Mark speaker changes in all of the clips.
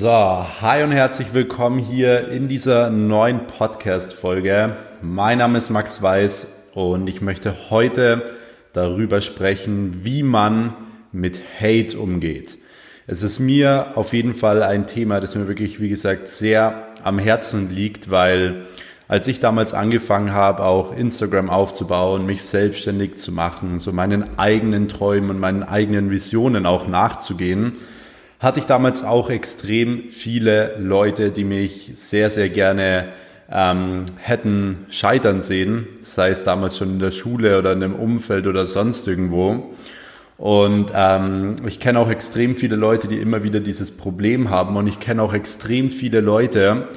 Speaker 1: So, hi und herzlich willkommen hier in dieser neuen Podcast-Folge. Mein Name ist Max Weiß und ich möchte heute darüber sprechen, wie man mit Hate umgeht. Es ist mir auf jeden Fall ein Thema, das mir wirklich, wie gesagt, sehr am Herzen liegt, weil als ich damals angefangen habe, auch Instagram aufzubauen, mich selbstständig zu machen, so meinen eigenen Träumen und meinen eigenen Visionen auch nachzugehen, hatte ich damals auch extrem viele Leute, die mich sehr, sehr gerne ähm, hätten scheitern sehen, sei es damals schon in der Schule oder in dem Umfeld oder sonst irgendwo. Und ähm, ich kenne auch extrem viele Leute, die immer wieder dieses Problem haben. Und ich kenne auch extrem viele Leute,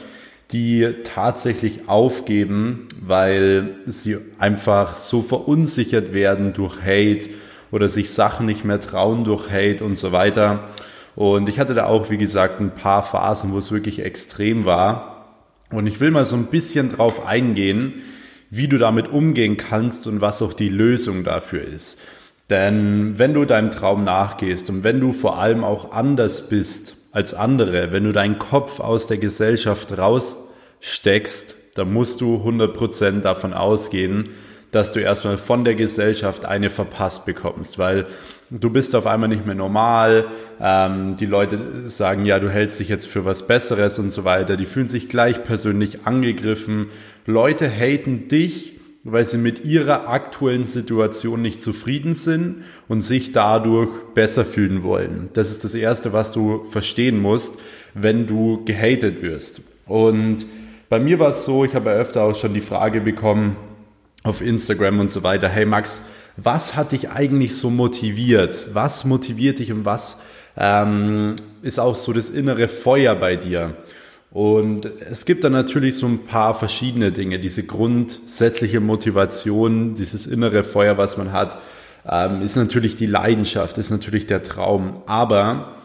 Speaker 1: die tatsächlich aufgeben, weil sie einfach so verunsichert werden durch Hate oder sich Sachen nicht mehr trauen durch Hate und so weiter. Und ich hatte da auch, wie gesagt, ein paar Phasen, wo es wirklich extrem war. Und ich will mal so ein bisschen drauf eingehen, wie du damit umgehen kannst und was auch die Lösung dafür ist. Denn wenn du deinem Traum nachgehst und wenn du vor allem auch anders bist als andere, wenn du deinen Kopf aus der Gesellschaft raussteckst, dann musst du 100% davon ausgehen, dass du erstmal von der Gesellschaft eine verpasst bekommst, weil du bist auf einmal nicht mehr normal, ähm, die Leute sagen, ja, du hältst dich jetzt für was Besseres und so weiter, die fühlen sich gleich persönlich angegriffen, Leute haten dich, weil sie mit ihrer aktuellen Situation nicht zufrieden sind und sich dadurch besser fühlen wollen. Das ist das Erste, was du verstehen musst, wenn du gehatet wirst. Und bei mir war es so, ich habe öfter auch schon die Frage bekommen, auf Instagram und so weiter, hey Max, was hat dich eigentlich so motiviert? Was motiviert dich und was ähm, ist auch so das innere Feuer bei dir? Und es gibt dann natürlich so ein paar verschiedene Dinge. Diese grundsätzliche Motivation, dieses innere Feuer, was man hat, ähm, ist natürlich die Leidenschaft, ist natürlich der Traum. Aber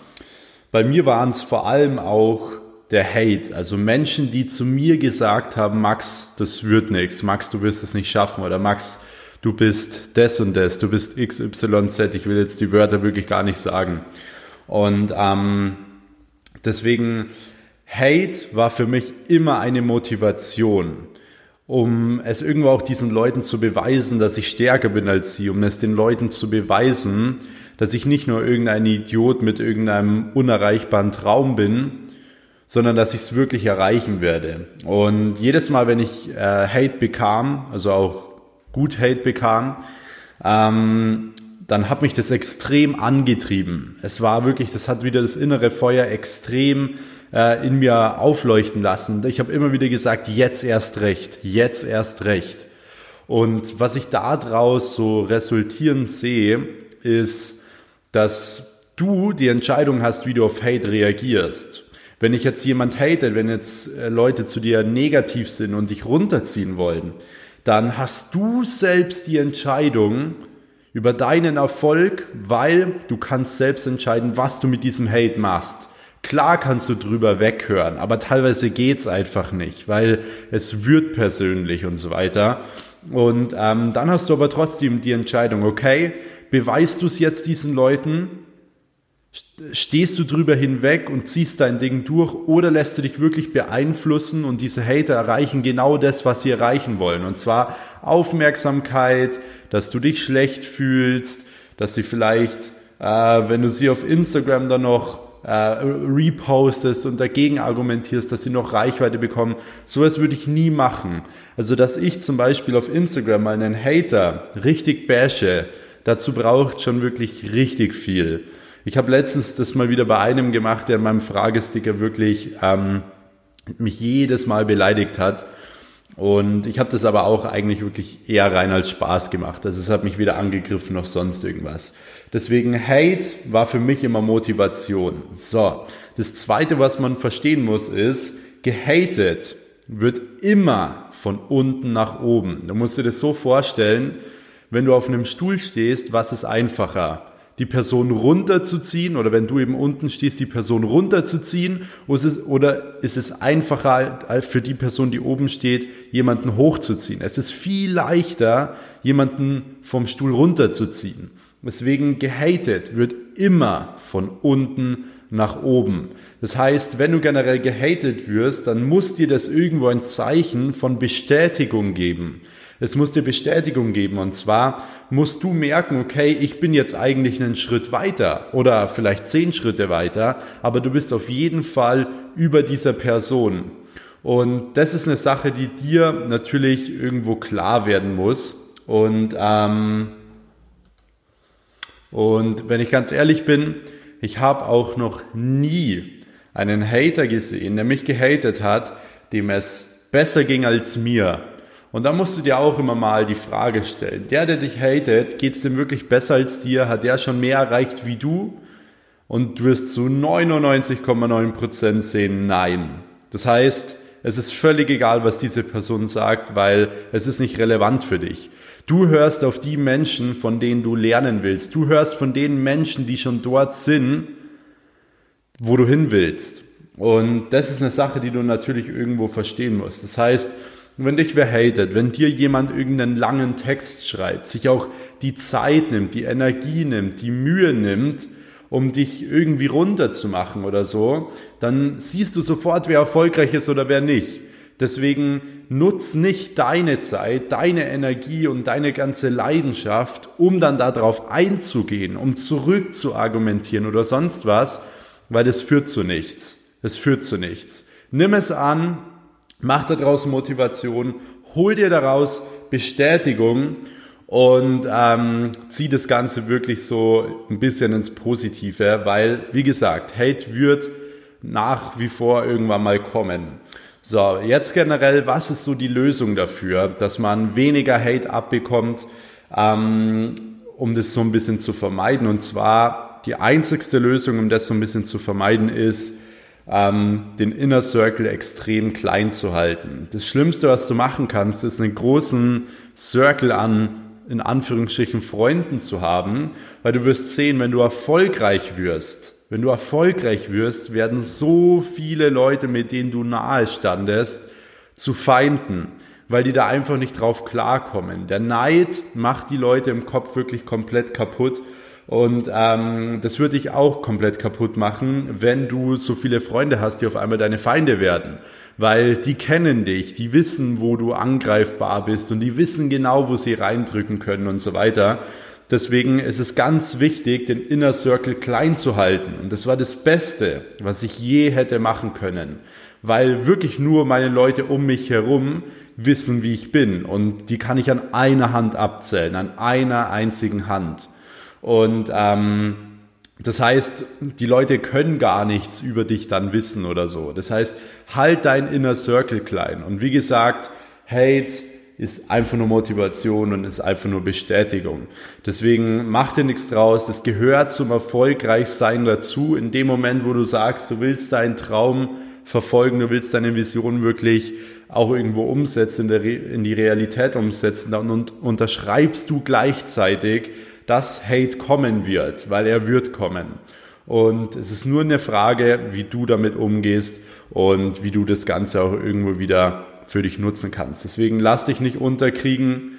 Speaker 1: bei mir waren es vor allem auch der Hate, also Menschen, die zu mir gesagt haben, Max, das wird nichts, Max, du wirst es nicht schaffen. Oder Max, du bist das und das, du bist XYZ, ich will jetzt die Wörter wirklich gar nicht sagen. Und ähm, deswegen, Hate war für mich immer eine Motivation, um es irgendwo auch diesen Leuten zu beweisen, dass ich stärker bin als sie, um es den Leuten zu beweisen, dass ich nicht nur irgendein Idiot mit irgendeinem unerreichbaren Traum bin, sondern dass ich es wirklich erreichen werde. Und jedes Mal, wenn ich äh, Hate bekam, also auch gut Hate bekam, ähm, dann hat mich das extrem angetrieben. Es war wirklich, das hat wieder das innere Feuer extrem äh, in mir aufleuchten lassen. Ich habe immer wieder gesagt, jetzt erst recht, jetzt erst recht. Und was ich daraus so resultierend sehe, ist, dass du die Entscheidung hast, wie du auf Hate reagierst. Wenn ich jetzt jemand hate, wenn jetzt äh, Leute zu dir negativ sind und dich runterziehen wollen, dann hast du selbst die Entscheidung über deinen Erfolg, weil du kannst selbst entscheiden, was du mit diesem Hate machst. Klar kannst du drüber weghören, aber teilweise geht's einfach nicht, weil es wird persönlich und so weiter. Und ähm, dann hast du aber trotzdem die Entscheidung, okay, beweist du es jetzt diesen Leuten Stehst du drüber hinweg und ziehst dein Ding durch oder lässt du dich wirklich beeinflussen und diese Hater erreichen genau das, was sie erreichen wollen. Und zwar Aufmerksamkeit, dass du dich schlecht fühlst, dass sie vielleicht, äh, wenn du sie auf Instagram dann noch äh, repostest und dagegen argumentierst, dass sie noch Reichweite bekommen. Sowas würde ich nie machen. Also, dass ich zum Beispiel auf Instagram mal einen Hater richtig bashe, dazu braucht schon wirklich richtig viel. Ich habe letztens das mal wieder bei einem gemacht, der in meinem Fragesticker wirklich ähm, mich jedes Mal beleidigt hat. Und ich habe das aber auch eigentlich wirklich eher rein als Spaß gemacht. Also es hat mich weder angegriffen noch sonst irgendwas. Deswegen Hate war für mich immer Motivation. So, das Zweite, was man verstehen muss, ist, gehatet wird immer von unten nach oben. Du musst dir das so vorstellen, wenn du auf einem Stuhl stehst, was ist einfacher? Die Person runterzuziehen oder wenn du eben unten stehst, die Person runterzuziehen oder ist es, oder ist einfacher für die Person, die oben steht, jemanden hochzuziehen? Es ist viel leichter, jemanden vom Stuhl runterzuziehen. Deswegen gehatet wird immer von unten nach oben. Das heißt, wenn du generell gehatet wirst, dann muss dir das irgendwo ein Zeichen von Bestätigung geben. Es muss dir Bestätigung geben und zwar musst du merken, okay, ich bin jetzt eigentlich einen Schritt weiter oder vielleicht zehn Schritte weiter, aber du bist auf jeden Fall über dieser Person. Und das ist eine Sache, die dir natürlich irgendwo klar werden muss. Und, ähm, und wenn ich ganz ehrlich bin, ich habe auch noch nie einen Hater gesehen, der mich gehatet hat, dem es besser ging als mir. Und da musst du dir auch immer mal die Frage stellen, der, der dich hatet, geht es dem wirklich besser als dir? Hat der schon mehr erreicht wie du? Und du wirst zu 99,9% sehen, nein. Das heißt, es ist völlig egal, was diese Person sagt, weil es ist nicht relevant für dich. Du hörst auf die Menschen, von denen du lernen willst. Du hörst von den Menschen, die schon dort sind, wo du hin willst. Und das ist eine Sache, die du natürlich irgendwo verstehen musst. Das heißt, wenn dich wer hatet, wenn dir jemand irgendeinen langen Text schreibt, sich auch die Zeit nimmt, die Energie nimmt, die Mühe nimmt, um dich irgendwie runterzumachen oder so, dann siehst du sofort, wer erfolgreich ist oder wer nicht. Deswegen nutz nicht deine Zeit, deine Energie und deine ganze Leidenschaft, um dann darauf einzugehen, um zurück zu argumentieren oder sonst was, weil das führt zu nichts. Das führt zu nichts. Nimm es an, mach daraus Motivation, hol dir daraus Bestätigung und ähm, zieh das Ganze wirklich so ein bisschen ins Positive, weil, wie gesagt, Hate wird nach wie vor irgendwann mal kommen. So, jetzt generell, was ist so die Lösung dafür, dass man weniger Hate abbekommt, ähm, um das so ein bisschen zu vermeiden? Und zwar die einzigste Lösung, um das so ein bisschen zu vermeiden, ist, ähm, den Inner Circle extrem klein zu halten. Das Schlimmste, was du machen kannst, ist einen großen Circle an, in Anführungsstrichen, Freunden zu haben, weil du wirst sehen, wenn du erfolgreich wirst, wenn du erfolgreich wirst, werden so viele Leute, mit denen du nahe standest, zu Feinden, weil die da einfach nicht drauf klarkommen. Der Neid macht die Leute im Kopf wirklich komplett kaputt. Und ähm, das würde dich auch komplett kaputt machen, wenn du so viele Freunde hast, die auf einmal deine Feinde werden. Weil die kennen dich, die wissen, wo du angreifbar bist und die wissen genau, wo sie reindrücken können und so weiter. Deswegen ist es ganz wichtig, den Inner Circle klein zu halten. Und das war das Beste, was ich je hätte machen können. Weil wirklich nur meine Leute um mich herum wissen, wie ich bin. Und die kann ich an einer Hand abzählen, an einer einzigen Hand. Und ähm, das heißt, die Leute können gar nichts über dich dann wissen oder so. Das heißt, halt dein Inner Circle klein. Und wie gesagt, Hate, ist einfach nur Motivation und ist einfach nur Bestätigung. Deswegen mach dir nichts draus. Das gehört zum Erfolgreichsein dazu. In dem Moment, wo du sagst, du willst deinen Traum verfolgen, du willst deine Vision wirklich auch irgendwo umsetzen, in, in die Realität umsetzen, dann unterschreibst du gleichzeitig, dass Hate kommen wird, weil er wird kommen. Und es ist nur eine Frage, wie du damit umgehst und wie du das Ganze auch irgendwo wieder für dich nutzen kannst. Deswegen lass dich nicht unterkriegen.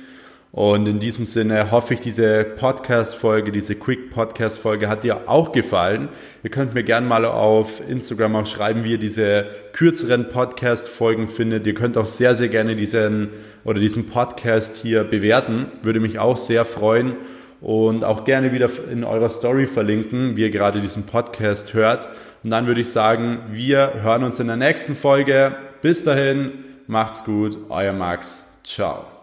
Speaker 1: Und in diesem Sinne hoffe ich, diese Podcast-Folge, diese Quick-Podcast-Folge hat dir auch gefallen. Ihr könnt mir gerne mal auf Instagram auch schreiben, wie ihr diese kürzeren Podcast-Folgen findet. Ihr könnt auch sehr, sehr gerne diesen oder diesen Podcast hier bewerten. Würde mich auch sehr freuen. Und auch gerne wieder in eurer Story verlinken, wie ihr gerade diesen Podcast hört. Und dann würde ich sagen, wir hören uns in der nächsten Folge. Bis dahin. Macht's gut, euer Max. Ciao.